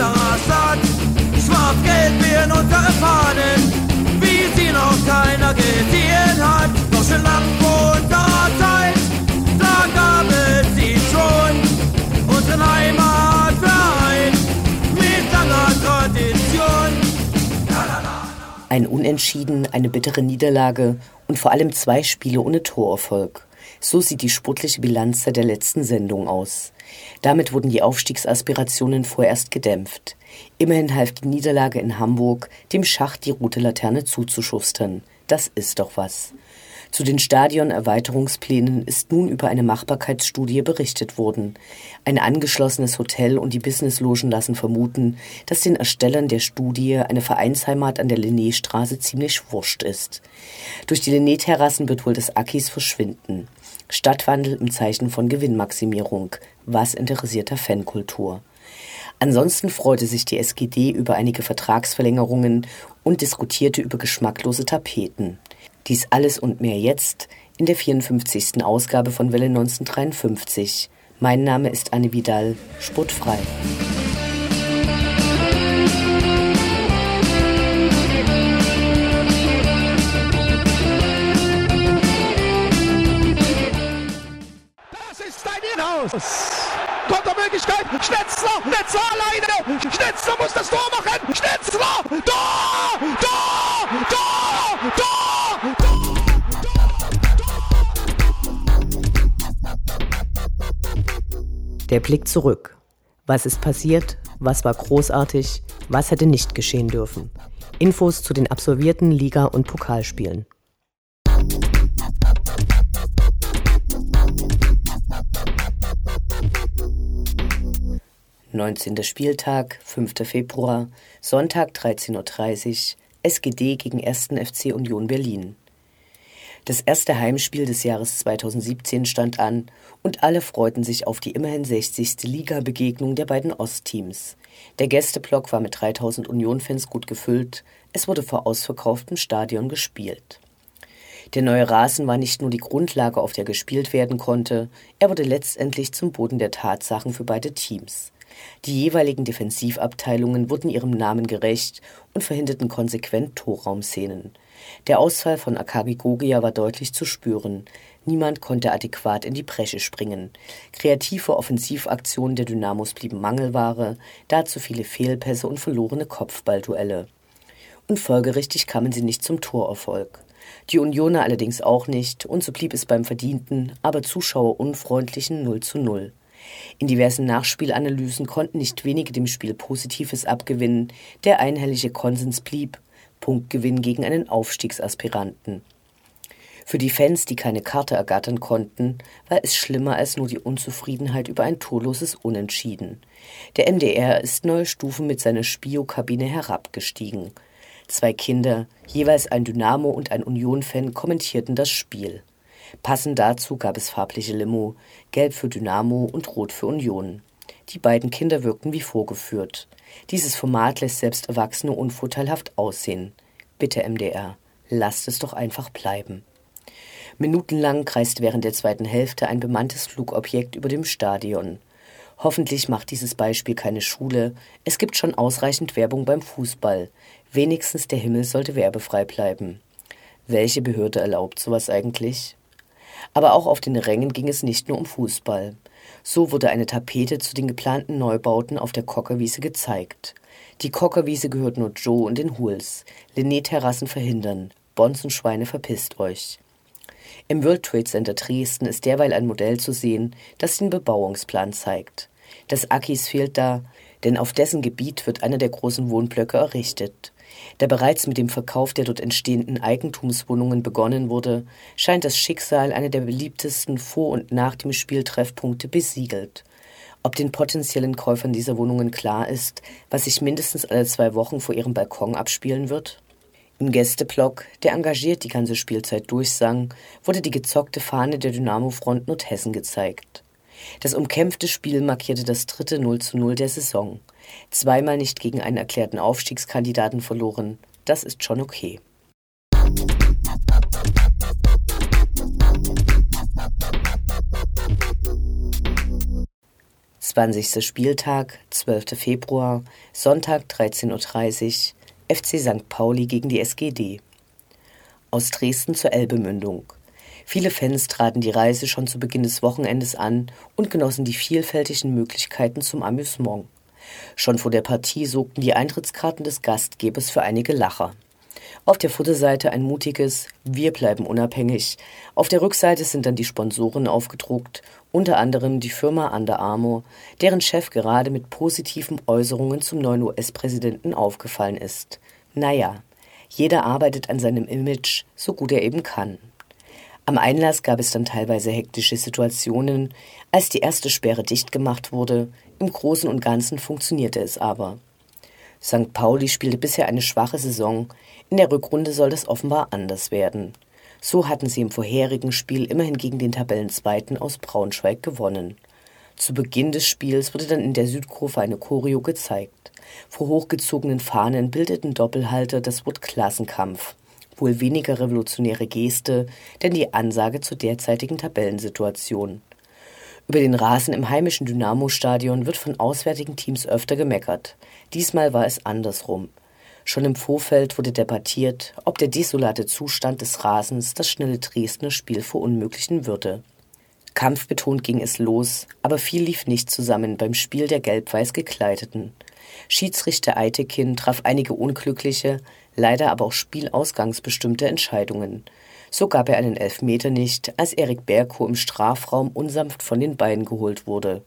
unserer Stadt. Schwarz-Gelb werden unsere Fahnen, wie sie noch keiner gesehen hat. Doch schon lang vor unserer Zeit, da gab es sie schon. Unseren Heimatverein mit langer Tradition. Ein Unentschieden, eine bittere Niederlage und vor allem zwei Spiele ohne Torerfolg. So sieht die sportliche Bilanz der letzten Sendung aus. Damit wurden die Aufstiegsaspirationen vorerst gedämpft. Immerhin half die Niederlage in Hamburg, dem Schacht die rote Laterne zuzuschustern. Das ist doch was. Zu den Stadionerweiterungsplänen ist nun über eine Machbarkeitsstudie berichtet worden. Ein angeschlossenes Hotel und die Businesslogen lassen vermuten, dass den Erstellern der Studie eine Vereinsheimat an der Linnéstraße ziemlich wurscht ist. Durch die Linné-Terrassen wird wohl das Akis verschwinden. Stadtwandel im Zeichen von Gewinnmaximierung. Was interessierter Fankultur? Ansonsten freute sich die SGD über einige Vertragsverlängerungen und diskutierte über geschmacklose Tapeten. Dies alles und mehr jetzt in der 54. Ausgabe von Welle 1953. Mein Name ist Anne Vidal, sportfrei. Kontermöglichkeit. Schnetzler. Schnetzler alleine. Schnetzler muss das Tor machen. Schnetzler. Tor. Tor. Tor. Tor. Der Blick zurück. Was ist passiert? Was war großartig? Was hätte nicht geschehen dürfen? Infos zu den absolvierten Liga- und Pokalspielen. 19. Spieltag, 5. Februar, Sonntag 13.30 Uhr, SGD gegen 1. FC Union Berlin. Das erste Heimspiel des Jahres 2017 stand an und alle freuten sich auf die immerhin 60. Liga-Begegnung der beiden Ostteams. Der Gästeblock war mit 3000 Union-Fans gut gefüllt, es wurde vor ausverkauftem Stadion gespielt. Der neue Rasen war nicht nur die Grundlage, auf der gespielt werden konnte, er wurde letztendlich zum Boden der Tatsachen für beide Teams. Die jeweiligen Defensivabteilungen wurden ihrem Namen gerecht und verhinderten konsequent Torraumszenen. Der Ausfall von Akagi Gogia war deutlich zu spüren. Niemand konnte adäquat in die Bresche springen. Kreative Offensivaktionen der Dynamos blieben Mangelware, dazu viele Fehlpässe und verlorene Kopfballduelle. Und folgerichtig kamen sie nicht zum Torerfolg. Die Unioner allerdings auch nicht, und so blieb es beim verdienten, aber zuschauerunfreundlichen 0 zu 0. In diversen Nachspielanalysen konnten nicht wenige dem Spiel Positives abgewinnen, der einhellige Konsens blieb Punktgewinn gegen einen Aufstiegsaspiranten. Für die Fans, die keine Karte ergattern konnten, war es schlimmer als nur die Unzufriedenheit über ein torloses Unentschieden. Der MDR ist neue Stufen mit seiner Spiokabine herabgestiegen. Zwei Kinder, jeweils ein Dynamo und ein Union-Fan, kommentierten das Spiel. Passend dazu gab es farbliche Limo, gelb für Dynamo und rot für Union. Die beiden Kinder wirkten wie vorgeführt. Dieses Format lässt selbst Erwachsene unvorteilhaft aussehen. Bitte MDR, lasst es doch einfach bleiben. Minutenlang kreist während der zweiten Hälfte ein bemanntes Flugobjekt über dem Stadion. Hoffentlich macht dieses Beispiel keine Schule. Es gibt schon ausreichend Werbung beim Fußball. Wenigstens der Himmel sollte werbefrei bleiben. Welche Behörde erlaubt sowas eigentlich? Aber auch auf den Rängen ging es nicht nur um Fußball. So wurde eine Tapete zu den geplanten Neubauten auf der Kockerwiese gezeigt. Die Kockerwiese gehört nur Joe und den Huls. Linné-Terrassen verhindern. Bonzenschweine verpisst euch. Im World Trade Center Dresden ist derweil ein Modell zu sehen, das den Bebauungsplan zeigt. Das Akis fehlt da, denn auf dessen Gebiet wird einer der großen Wohnblöcke errichtet. Da bereits mit dem Verkauf der dort entstehenden Eigentumswohnungen begonnen wurde, scheint das Schicksal einer der beliebtesten vor und nach dem Spiel Treffpunkte besiegelt. Ob den potenziellen Käufern dieser Wohnungen klar ist, was sich mindestens alle zwei Wochen vor ihrem Balkon abspielen wird? Im Gästeblock, der engagiert die ganze Spielzeit durchsang, wurde die gezockte Fahne der Dynamo-Front Nordhessen gezeigt. Das umkämpfte Spiel markierte das dritte 0 zu 0 der Saison. Zweimal nicht gegen einen erklärten Aufstiegskandidaten verloren. Das ist schon okay. Zwanzigster Spieltag, 12. Februar, Sonntag 13.30 Uhr, FC St. Pauli gegen die SGD. Aus Dresden zur Elbemündung. Viele Fans traten die Reise schon zu Beginn des Wochenendes an und genossen die vielfältigen Möglichkeiten zum Amüsement. Schon vor der Partie sorgten die Eintrittskarten des Gastgebers für einige Lacher. Auf der Futterseite ein mutiges Wir bleiben unabhängig. Auf der Rückseite sind dann die Sponsoren aufgedruckt, unter anderem die Firma Under Armour, deren Chef gerade mit positiven Äußerungen zum neuen US-Präsidenten aufgefallen ist. Naja, jeder arbeitet an seinem Image, so gut er eben kann. Am Einlass gab es dann teilweise hektische Situationen, als die erste Sperre dicht gemacht wurde. Im Großen und Ganzen funktionierte es aber. St. Pauli spielte bisher eine schwache Saison. In der Rückrunde soll das offenbar anders werden. So hatten sie im vorherigen Spiel immerhin gegen den Tabellenzweiten aus Braunschweig gewonnen. Zu Beginn des Spiels wurde dann in der Südkurve eine Choreo gezeigt. Vor hochgezogenen Fahnen bildeten Doppelhalter das Wort Klassenkampf wohl weniger revolutionäre Geste, denn die Ansage zur derzeitigen Tabellensituation. Über den Rasen im heimischen Dynamo-Stadion wird von auswärtigen Teams öfter gemeckert. Diesmal war es andersrum. Schon im Vorfeld wurde debattiert, ob der desolate Zustand des Rasens das schnelle Dresdner Spiel verunmöglichen würde. Kampfbetont ging es los, aber viel lief nicht zusammen beim Spiel der gelb-weiß gekleideten. Schiedsrichter Eitekin traf einige unglückliche, leider aber auch spielausgangsbestimmte Entscheidungen. So gab er einen Elfmeter nicht, als Erik Berko im Strafraum unsanft von den Beinen geholt wurde.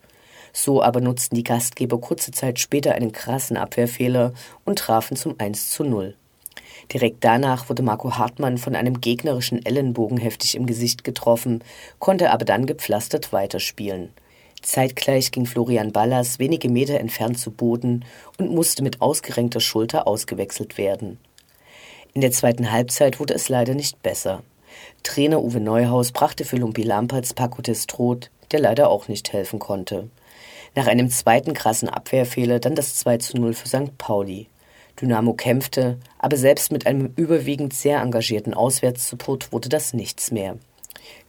So aber nutzten die Gastgeber kurze Zeit später einen krassen Abwehrfehler und trafen zum 1 zu 0. Direkt danach wurde Marco Hartmann von einem gegnerischen Ellenbogen heftig im Gesicht getroffen, konnte aber dann gepflastert weiterspielen. Zeitgleich ging Florian Ballas wenige Meter entfernt zu Boden und musste mit ausgerenkter Schulter ausgewechselt werden. In der zweiten Halbzeit wurde es leider nicht besser. Trainer Uwe Neuhaus brachte für Lumpi Lamperts Paco Testrot, der leider auch nicht helfen konnte. Nach einem zweiten krassen Abwehrfehler dann das 2 zu 0 für St. Pauli. Dynamo kämpfte, aber selbst mit einem überwiegend sehr engagierten Auswärtssupport wurde das nichts mehr.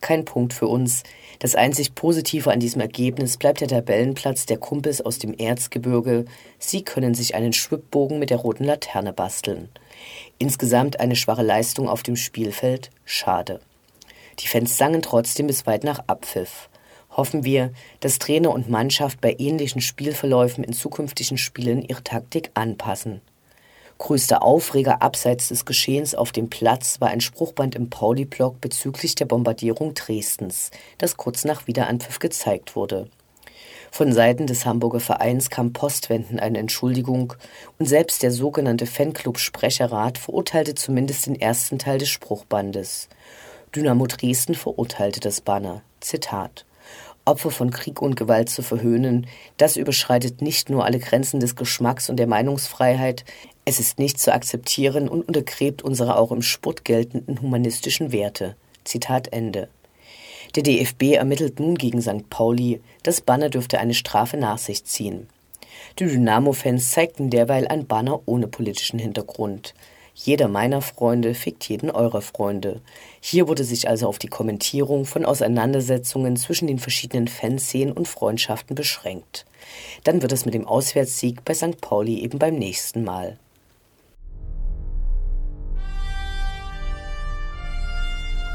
Kein Punkt für uns. Das einzig Positive an diesem Ergebnis bleibt der Tabellenplatz der Kumpels aus dem Erzgebirge. Sie können sich einen Schwibbogen mit der roten Laterne basteln. Insgesamt eine schwache Leistung auf dem Spielfeld, schade. Die Fans sangen trotzdem bis weit nach Abpfiff. Hoffen wir, dass Trainer und Mannschaft bei ähnlichen Spielverläufen in zukünftigen Spielen ihre Taktik anpassen. Größter Aufreger abseits des Geschehens auf dem Platz war ein Spruchband im Pauli-Blog bezüglich der Bombardierung Dresdens, das kurz nach Wiederanpfiff gezeigt wurde. Von Seiten des Hamburger Vereins kam postwendend eine Entschuldigung und selbst der sogenannte Fanclub-Sprecherrat verurteilte zumindest den ersten Teil des Spruchbandes. Dynamo Dresden verurteilte das Banner. Zitat. Opfer von Krieg und Gewalt zu verhöhnen, das überschreitet nicht nur alle Grenzen des Geschmacks und der Meinungsfreiheit, es ist nicht zu akzeptieren und untergräbt unsere auch im Sport geltenden humanistischen Werte. Zitat Ende. Der DFB ermittelt nun gegen St. Pauli. Das Banner dürfte eine Strafe nach sich ziehen. Die Dynamo-Fans zeigten derweil ein Banner ohne politischen Hintergrund. Jeder meiner Freunde fickt jeden eurer Freunde. Hier wurde sich also auf die Kommentierung von Auseinandersetzungen zwischen den verschiedenen Fanszenen und Freundschaften beschränkt. Dann wird es mit dem Auswärtssieg bei St. Pauli eben beim nächsten Mal.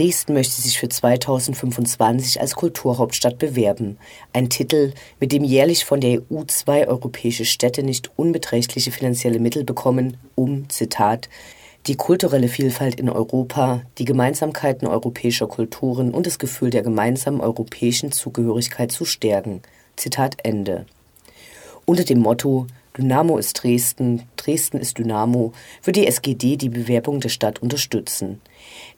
Dresden möchte sich für 2025 als Kulturhauptstadt bewerben. Ein Titel, mit dem jährlich von der EU zwei europäische Städte nicht unbeträchtliche finanzielle Mittel bekommen, um, Zitat, die kulturelle Vielfalt in Europa, die Gemeinsamkeiten europäischer Kulturen und das Gefühl der gemeinsamen europäischen Zugehörigkeit zu stärken. Zitat Ende. Unter dem Motto Dynamo ist Dresden, Dresden ist Dynamo, wird die SGD die Bewerbung der Stadt unterstützen.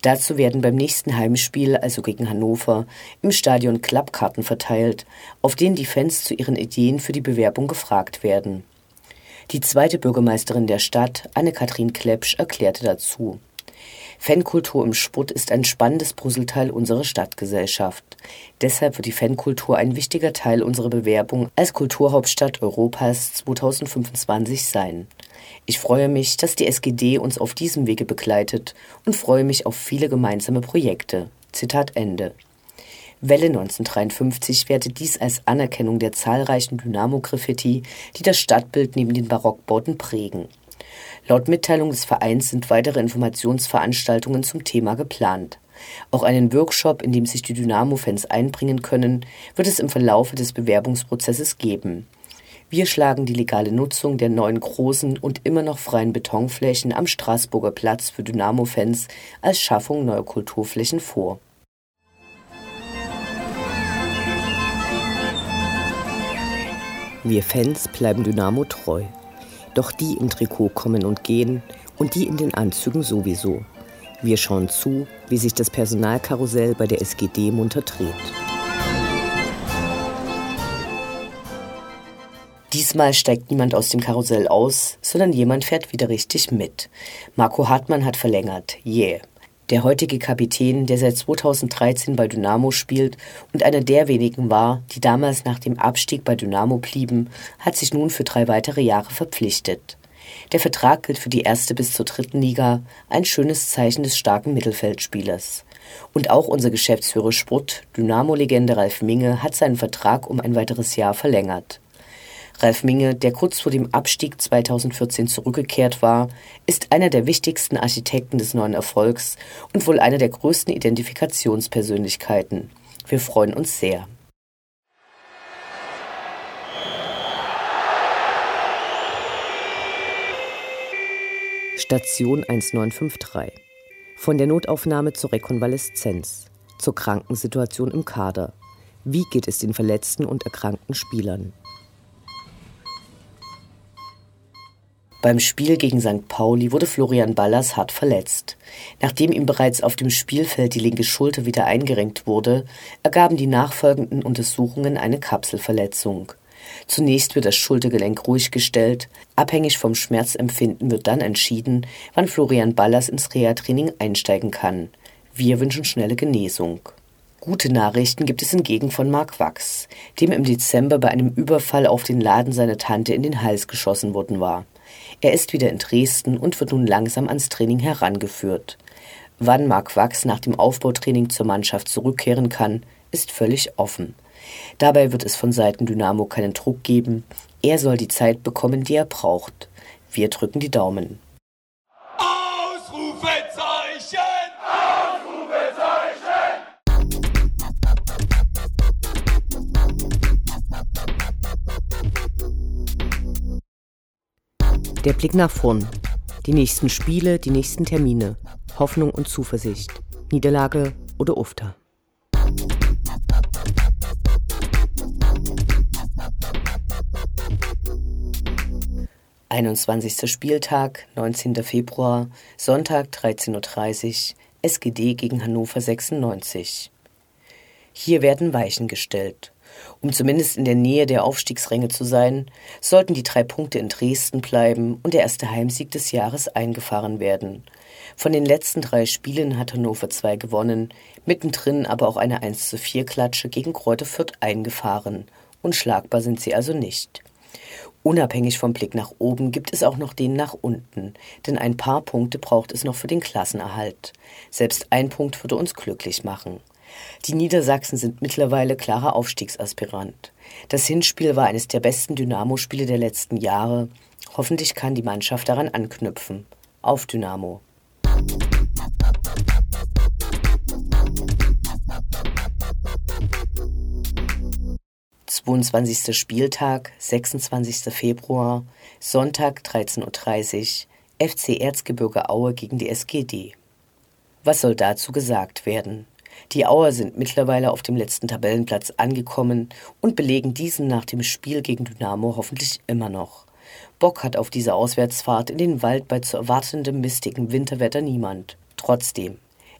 Dazu werden beim nächsten Heimspiel, also gegen Hannover, im Stadion Klappkarten verteilt, auf denen die Fans zu ihren Ideen für die Bewerbung gefragt werden. Die zweite Bürgermeisterin der Stadt, Anne-Kathrin Klepsch, erklärte dazu. Fankultur im Sport ist ein spannendes Puzzleteil unserer Stadtgesellschaft. Deshalb wird die Fankultur ein wichtiger Teil unserer Bewerbung als Kulturhauptstadt Europas 2025 sein. Ich freue mich, dass die SGD uns auf diesem Wege begleitet und freue mich auf viele gemeinsame Projekte. Zitat Ende. Welle 1953 wertet dies als Anerkennung der zahlreichen Dynamo-Graffiti, die das Stadtbild neben den Barockbauten prägen. Laut Mitteilung des Vereins sind weitere Informationsveranstaltungen zum Thema geplant. Auch einen Workshop, in dem sich die Dynamo-Fans einbringen können, wird es im Verlaufe des Bewerbungsprozesses geben. Wir schlagen die legale Nutzung der neuen großen und immer noch freien Betonflächen am Straßburger Platz für Dynamo-Fans als Schaffung neuer Kulturflächen vor. Wir Fans bleiben Dynamo treu. Doch die im Trikot kommen und gehen und die in den Anzügen sowieso. Wir schauen zu, wie sich das Personalkarussell bei der SGD munter dreht. Diesmal steigt niemand aus dem Karussell aus, sondern jemand fährt wieder richtig mit. Marco Hartmann hat verlängert. Yeah. Der heutige Kapitän, der seit 2013 bei Dynamo spielt und einer der wenigen war, die damals nach dem Abstieg bei Dynamo blieben, hat sich nun für drei weitere Jahre verpflichtet. Der Vertrag gilt für die erste bis zur dritten Liga, ein schönes Zeichen des starken Mittelfeldspielers. Und auch unser Geschäftsführer Sport, Dynamo-Legende Ralf Minge, hat seinen Vertrag um ein weiteres Jahr verlängert. Ralf Minge, der kurz vor dem Abstieg 2014 zurückgekehrt war, ist einer der wichtigsten Architekten des neuen Erfolgs und wohl einer der größten Identifikationspersönlichkeiten. Wir freuen uns sehr. Station 1953. Von der Notaufnahme zur Rekonvaleszenz, zur Krankensituation im Kader. Wie geht es den verletzten und erkrankten Spielern? Beim Spiel gegen St. Pauli wurde Florian Ballas hart verletzt. Nachdem ihm bereits auf dem Spielfeld die linke Schulter wieder eingerenkt wurde, ergaben die nachfolgenden Untersuchungen eine Kapselverletzung. Zunächst wird das Schultergelenk ruhig gestellt. Abhängig vom Schmerzempfinden wird dann entschieden, wann Florian Ballas ins Reha-Training einsteigen kann. Wir wünschen schnelle Genesung. Gute Nachrichten gibt es hingegen von Mark Wachs, dem im Dezember bei einem Überfall auf den Laden seiner Tante in den Hals geschossen worden war. Er ist wieder in Dresden und wird nun langsam ans Training herangeführt. Wann Marc Wachs nach dem Aufbautraining zur Mannschaft zurückkehren kann, ist völlig offen. Dabei wird es von Seiten Dynamo keinen Druck geben. Er soll die Zeit bekommen, die er braucht. Wir drücken die Daumen. Der Blick nach vorn. Die nächsten Spiele, die nächsten Termine. Hoffnung und Zuversicht. Niederlage oder Ufter. Einundzwanzigster Spieltag, 19. Februar, Sonntag 13.30 Uhr, SGD gegen Hannover 96. Hier werden Weichen gestellt. Um zumindest in der Nähe der Aufstiegsränge zu sein, sollten die drei Punkte in Dresden bleiben und der erste Heimsieg des Jahres eingefahren werden. Von den letzten drei Spielen hat Hannover zwei gewonnen, mittendrin aber auch eine 1 zu 4 Klatsche gegen Kräuter Fürth eingefahren. Unschlagbar sind sie also nicht. Unabhängig vom Blick nach oben gibt es auch noch den nach unten, denn ein paar Punkte braucht es noch für den Klassenerhalt. Selbst ein Punkt würde uns glücklich machen. Die Niedersachsen sind mittlerweile klarer Aufstiegsaspirant. Das Hinspiel war eines der besten Dynamo-Spiele der letzten Jahre. Hoffentlich kann die Mannschaft daran anknüpfen. Auf Dynamo. 22. Spieltag, 26. Februar, Sonntag 13.30 Uhr, FC Erzgebirge Aue gegen die SGD. Was soll dazu gesagt werden? Die Auer sind mittlerweile auf dem letzten Tabellenplatz angekommen und belegen diesen nach dem Spiel gegen Dynamo hoffentlich immer noch. Bock hat auf diese Auswärtsfahrt in den Wald bei zu erwartendem mistigen Winterwetter niemand. Trotzdem,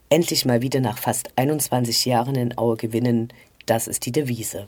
endlich mal wieder nach fast 21 Jahren in Aue gewinnen, das ist die Devise.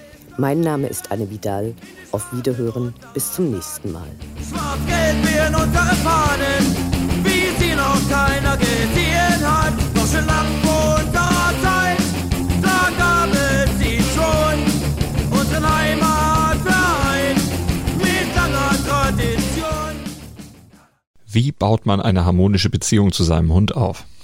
Mein Name ist Anne Vidal. Auf Wiederhören. Bis zum nächsten Mal. Schwarz-Gelb werden unsere Fahnen, wie sie noch keiner gesehen hat. Doch schon lang vor unserer Zeit, da gab es sie schon. Unseren Heimatverein mit langer Tradition. Wie baut man eine harmonische Beziehung zu seinem Hund auf?